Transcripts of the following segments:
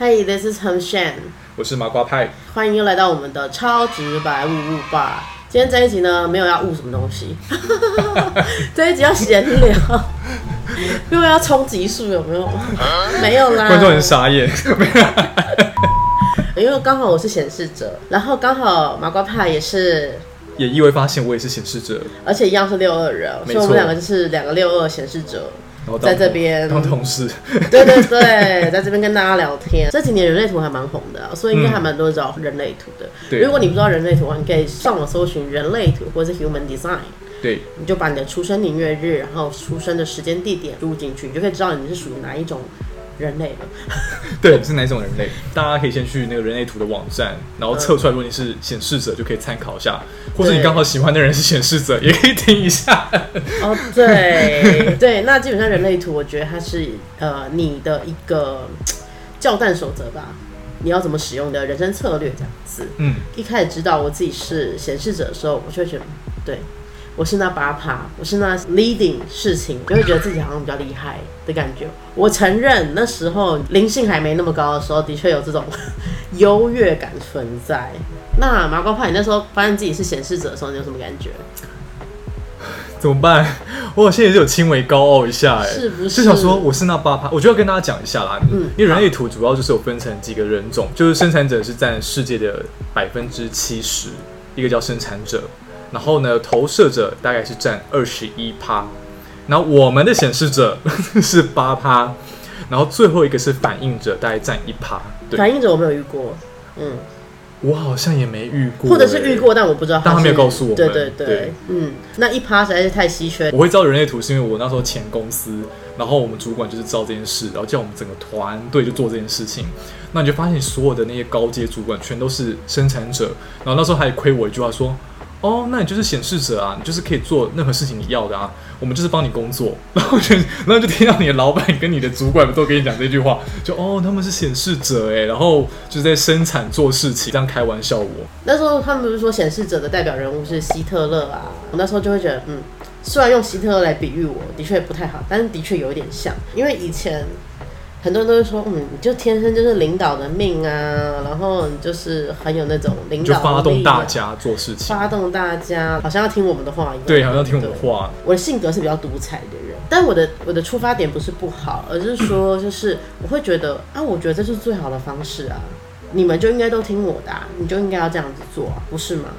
Hey, this is Heng Shan，我是麻瓜派，欢迎又来到我们的超直白物物吧。今天这一集呢，没有要悟什么东西，这一集要闲聊，因为要冲集数，有没有？没有啦，观众很傻眼，因为刚好我是显示者，然后刚好麻瓜派也是，也意外发现我也是显示者，而且一样是六二人，所以我们两个就是两个六二显示者。然后在这边。当同事，对对对，在这边跟大家聊天。这几年人类图还蛮红的、啊，所以应该还蛮多人知道人类图的。对。如果你不知道人类图，你可以上网搜寻人类图或者是 Human Design，对，你就把你的出生年月日，然后出生的时间地点输入进去，你就可以知道你是属于哪一种人类了。对，是哪一种人类？大家可以先去那个人类图的网站，然后测出来，如果你是显示者，就可以参考一下，或者你对刚好喜欢的人是显示者，也可以听一下。哦，对对，那基本上人类图，我觉得它是呃你的一个教战守则吧，你要怎么使用的人生策略这样子。嗯，一开始知道我自己是显示者的时候，我就会觉得，对我是那八趴，我是那 leading 事情，就会觉得自己好像比较厉害的感觉。我承认那时候灵性还没那么高的时候，的确有这种 优越感存在。那麻瓜派，你那时候发现自己是显示者的时候，你有什么感觉？怎么办？我现在也是有轻微高傲一下，哎，是不是就想说我是那八趴，我就要跟大家讲一下啦。嗯因为人类图主要就是有分成几个人种，就是生产者是占世界的百分之七十，一个叫生产者，然后呢投射者大概是占二十一趴，然后我们的显示者 是八趴，然后最后一个是反应者，大概占一趴。对，反应者我没有遇过，嗯，我好像也没遇过，或者是遇过，但我不知道但他没有告诉我们对对嗯，那一趴实在是太稀缺。我会知道人类图是因为我那时候前公司，然后我们主管就是知道这件事，然后叫我们整个团队就做这件事情。那你就发现所有的那些高阶主管全都是生产者，然后那时候还亏我一句话说：“哦，那你就是显示者啊，你就是可以做任何事情你要的啊，我们就是帮你工作。”然后就然后就听到你的老板跟你的主管都跟你讲这句话，就哦他们是显示者哎，然后就是在生产做事情，这样开玩笑我。那时候他们不是说显示者的代表人物是希特勒啊，我那时候就会觉得，嗯，虽然用希特勒来比喻我的确不太好，但是的确有一点像，因为以前很多人都会说，嗯，你就天生就是领导的命啊，然后你就是很有那种领导发动大，家做事情，发动大家，好像要听我们的话一样，对，好像听我们的话，我的性格是比较独裁的人，但我的我的出发点不是不好，而是说就是我会觉得啊，我觉得这是最好的方式啊，你们就应该都听我的、啊，你就应该要这样子做啊，不是吗？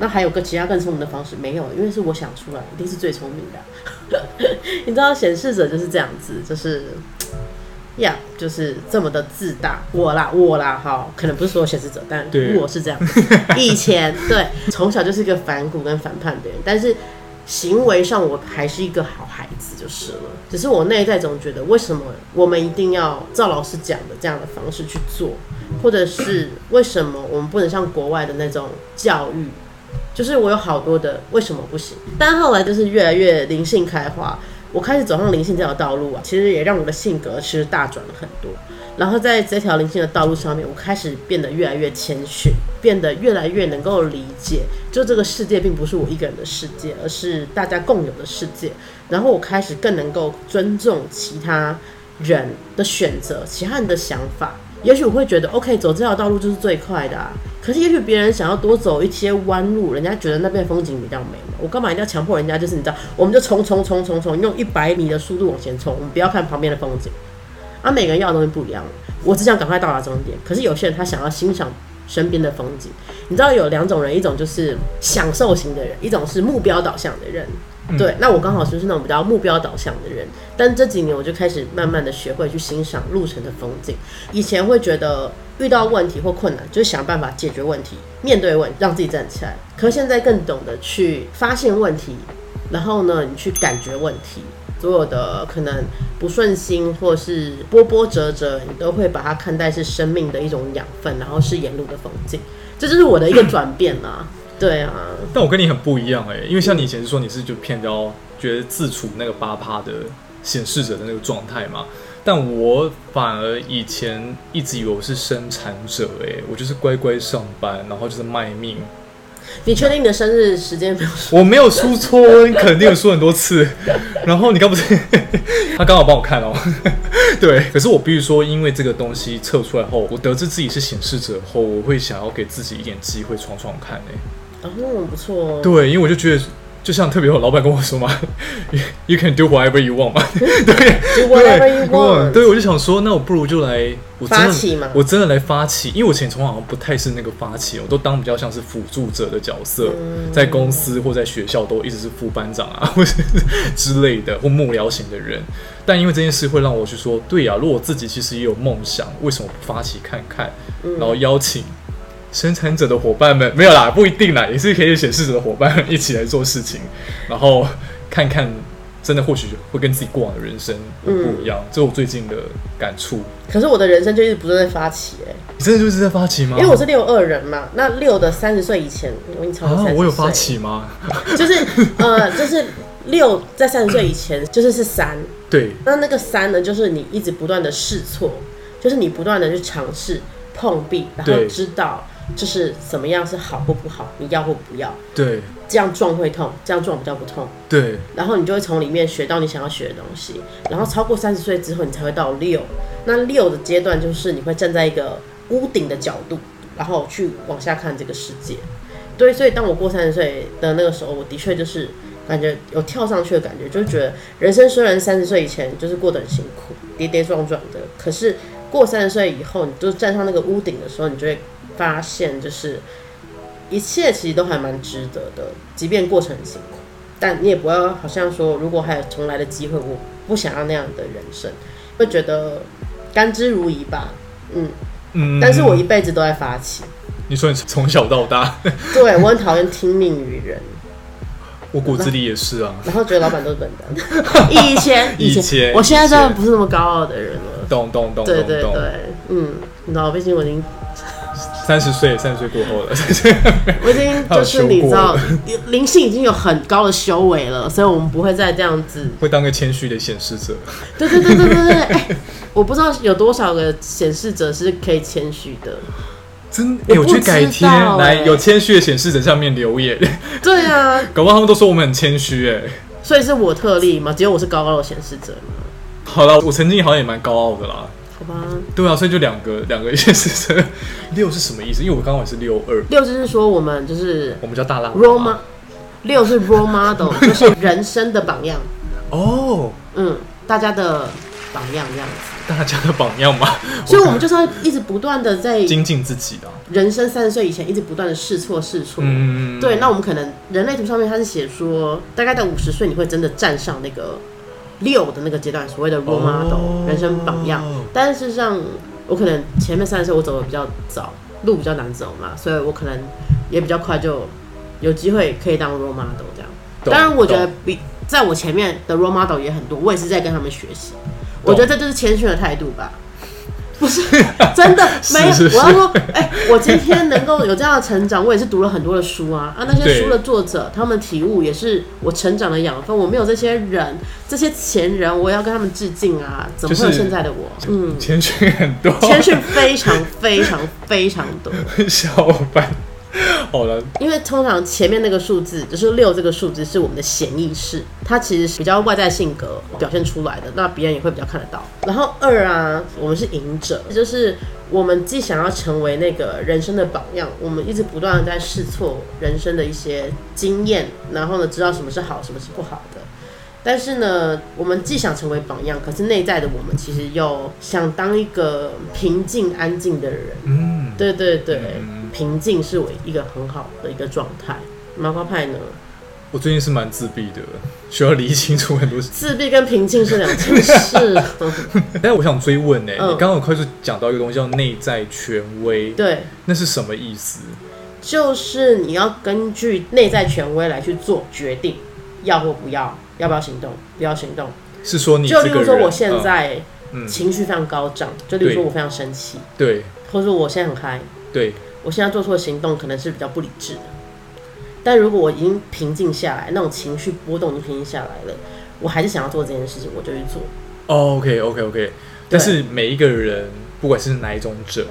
那还有个其他更聪明的方式没有，因为是我想出来，一定是最聪明的。你知道显示者就是这样子，就是呀就是这么的自大。我啦，我啦，哈，可能不是所有显示者，但对我是这样。以前对，从小就是一个反骨跟反叛的人，但是行为上我还是一个好孩子就是了。只是我内在总觉得，为什么我们一定要照老师讲的这样的方式去做，或者是为什么我们不能像国外的那种教育？就是我有好多的为什么不行，但后来就是越来越灵性开花，我开始走上灵性这条道路啊，其实也让我的性格其实大转了很多。然后在这条灵性的道路上面，我开始变得越来越谦逊，变得越来越能够理解，就这个世界并不是我一个人的世界，而是大家共有的世界。然后我开始更能够尊重其他人的选择，其他人的想法。也许我会觉得，OK，走这条道路就是最快的啊。可是也许别人想要多走一些弯路，人家觉得那边风景比较美嘛。我干嘛一定要强迫人家？就是你知道，我们就冲冲冲冲冲，用一百米的速度往前冲，我们不要看旁边的风景。啊，每个人要的东西不一样。我只想赶快到达终点，可是有些人他想要欣赏身边的风景。你知道有两种人，一种就是享受型的人，一种是目标导向的人。对，那我刚好就是那种比较目标导向的人，但这几年我就开始慢慢的学会去欣赏路程的风景。以前会觉得遇到问题或困难，就想办法解决问题，面对问，让自己站起来。可现在更懂得去发现问题，然后呢，你去感觉问题，所有的可能不顺心或是波波折折，你都会把它看待是生命的一种养分，然后是沿路的风景。这就是我的一个转变啦。对啊，但我跟你很不一样哎、因为像你以前是说你是就偏比较觉得自处那个八趴的显示者的那个状态嘛，但我反而以前一直以为我是生产者哎、我就是乖乖上班，然后就是卖命，你确定你的生日时间没有说？我没有输错，你肯定有输很多次。然后你刚不是 他刚好帮我看哦，对。可是我必须说，因为这个东西测出来后，我得知自己是显示者后，我会想要给自己一点机会闯闯看哎。哦，那不错哦。对，因为我就觉得。就像特别有老板跟我说嘛，You can do whatever you want 嘛，对，whatever you want，对，我就想说，那我不如就来，我发起嘛，我真的来发起，因为我以前从好像不太是那个发起，我都当比较像是辅助者的角色，在公司或在学校都一直是副班长啊，或者之类的或幕僚型的人，但因为这件事会让我去说，对呀，如果我自己其实也有梦想，为什么不发起看看，然后邀请。生产者的伙伴们没有啦，不一定啦，也是可以显示者的伙伴一起来做事情，然后看看真的或许会跟自己过往的人生不一样，这是我最近的感触。可是我的人生就一直不断在发起，哎，你真的就是在发起吗？因为我是六二人嘛，那六的三十岁以前，我已经超过三十我有发起吗？就是呃，就是六在三十岁以前，就是是三。对。那那个三呢，就是你一直不断的试错，就是你不断的去尝试碰壁，然后知道。就是怎么样是好或不好，你要或不要。对，这样撞会痛，这样撞比较不痛。对，然后你就会从里面学到你想要学的东西。然后超过三十岁之后，你才会到六。那六的阶段就是你会站在一个屋顶的角度，然后去往下看这个世界。对，所以当我过三十岁的那个时候，我的确就是感觉有跳上去的感觉，就是觉得人生虽然三十岁以前就是过得很辛苦，跌跌撞撞的，可是过三十岁以后，你就站上那个屋顶的时候，你就会。发现就是一切其实都还蛮值得的，即便过程很辛苦，但你也不要好像说如果还有重来的机会，我不想要那样的人生，会觉得甘之如饴吧。嗯嗯，但是我一辈子都在发起。你说你从小到大，对我很讨厌听命于人，我骨子里也是啊。然后觉得老板都是笨蛋。以前以前，我现在真的不是那么高傲的人了。懂懂懂，对对对，嗯，你知道，毕竟我已经。三十岁，三十岁过后了，我已经 就是你知道，灵性已经有很高的修为了，所以我们不会再这样子，会当个谦虚的显示者。对对对对对对，哎，我不知道有多少个显示者是可以谦虚的，真，我去改天来有谦虚的显示者下面留言。对啊，搞不好他们都说我们很谦虚，哎，所以是我特例吗？只有我是高高的显示者吗？好了，我曾经好像也蛮高傲的啦。好吧，对啊，所以就两个两个意思。六是什么意思？因为我刚好是六二。六就是说我们就是我们叫大浪。role model，六是 role model，就是人生的榜样。哦，嗯，大家的榜样这样子。大家的榜样吗？所以我们就是要一直不断的在精进自己的人生。三十岁以前一直不断的试错试错。嗯。对，那我们可能人类图上面它是写说，大概到五十岁你会真的站上那个。六的那个阶段，所谓的 role model 人生榜样，但是上我可能前面三十岁我走的比较早，路比较难走嘛，所以我可能也比较快就有机会可以当 role model 这样。当然，我觉得比在我前面的 role model 也很多，我也是在跟他们学习。我觉得这就是谦逊的态度吧。不是真的 没有，我要说，哎，我今天能够有这样的成长，我也是读了很多的书啊啊！那些书的作者，他们体悟也是我成长的养分。我没有这些人，这些前人，我要跟他们致敬啊！怎么会有现在的我？嗯，谦逊很多，谦逊非常非常非常多，小白。好了，因为通常前面那个数字就是六，这个数字是我们的潜意识，它其实是比较外在性格表现出来的，那别人也会比较看得到。然后二啊，我们是赢者，就是我们既想要成为那个人生的榜样，我们一直不断的在试错人生的一些经验，然后呢，知道什么是好，什么是不好的。但是呢，我们既想成为榜样，可是内在的我们其实又想当一个平静安静的人。嗯，对对对。平静是我一个很好的一个状态。麻花派呢？我最近是蛮自闭的，需要理清楚很多事。自闭跟平静是两件事。但我想追问呢，你刚刚快速讲到一个东西叫内在权威，对，那是什么意思？就是你要根据内在权威来去做决定，要或不要，要不要行动，不要行动。是说你就例如说我现在情绪非常高涨，就例如说我非常生气，对，或者说我现在很嗨，对。我现在做出的行动可能是比较不理智的，但如果我已经平静下来，那种情绪波动已经平静下来了，我还是想要做这件事情，我就去做。OK OK OK，但是每一个人不管是哪一种者，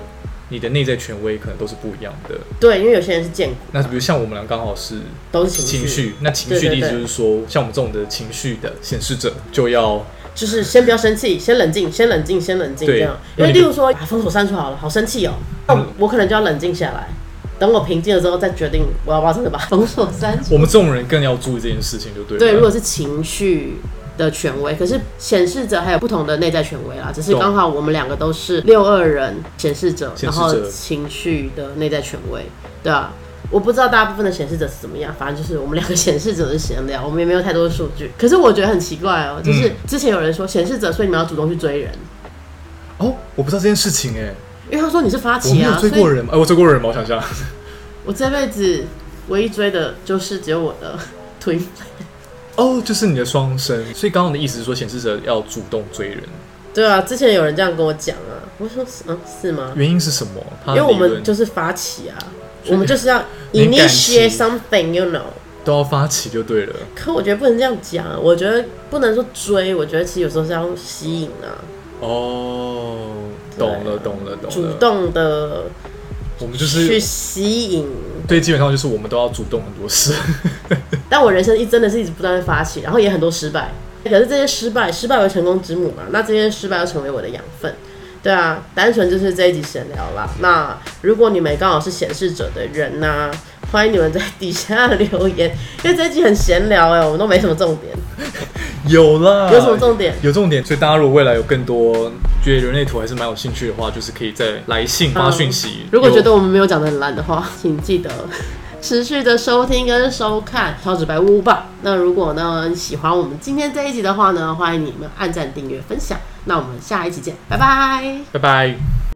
你的内在权威可能都是不一样的。对，因为有些人是见骨，那比如像我们俩刚好是都是情绪，情绪，那情绪的意思就是说，像我们这种的情绪的显示者，就要就是先不要生气，先冷静，先冷静，先冷静这样。因为例如说把封锁删除好了，好生气哦，那我我可能就要冷静下来，等我平静了之后再决定我要不要真的把封锁删除。我们这种人更要注意这件事情，就对了。对，如果是情绪的权威，可是显示者还有不同的内在权威啦，只是刚好我们两个都是六二人显示者，然后情绪的内在权威，对啊。我不知道大部分的显示者是怎么样，反正就是我们两个显示者是闲聊，我们也没有太多的数据。可是我觉得很奇怪哦，就是嗯之前有人说显示者，所以你们要主动去追人，哦，我不知道这件事情哎，因为他说你是发起啊，追过人吗，哎，我追过人吗？我想一下，我这辈子唯一追的就是只有我的 推哦，就是你的双生，所以刚刚的意思是说显示者要主动追人，对啊，之前有人这样跟我讲啊，我说是嗯是吗？原因是什么？因为我们就是发起啊，我们就是要 initiate something，you know。都要发起就对了。可我觉得不能这样讲，我觉得不能说追，我觉得其实有时候是要吸引啊，哦，懂了，懂了，懂了。主动的我们就是去吸引。对，基本上就是我们都要主动很多事。但我人生一真的是一直不断的发起，然后也很多失败。可是这些失败，失败为成功之母嘛，那这些失败要成为我的养分。对啊，单纯就是这一集闲聊啦。那如果你们刚好是显示者的人呢、欢迎你们在底下留言，因为这一集很闲聊哎、我们都没什么重点，有啦，有什么重点？有重点，所以大家如果未来有更多觉得人类图还是蛮有兴趣的话，就是可以再来信发讯息。嗯如果有觉得我们没有讲的很烂的话，请记得 持续的收听跟收看超直白屋吧。那如果呢喜欢我们今天这一集的话呢，欢迎你们按赞、订阅、分享。那我们下一期见，拜拜。拜拜。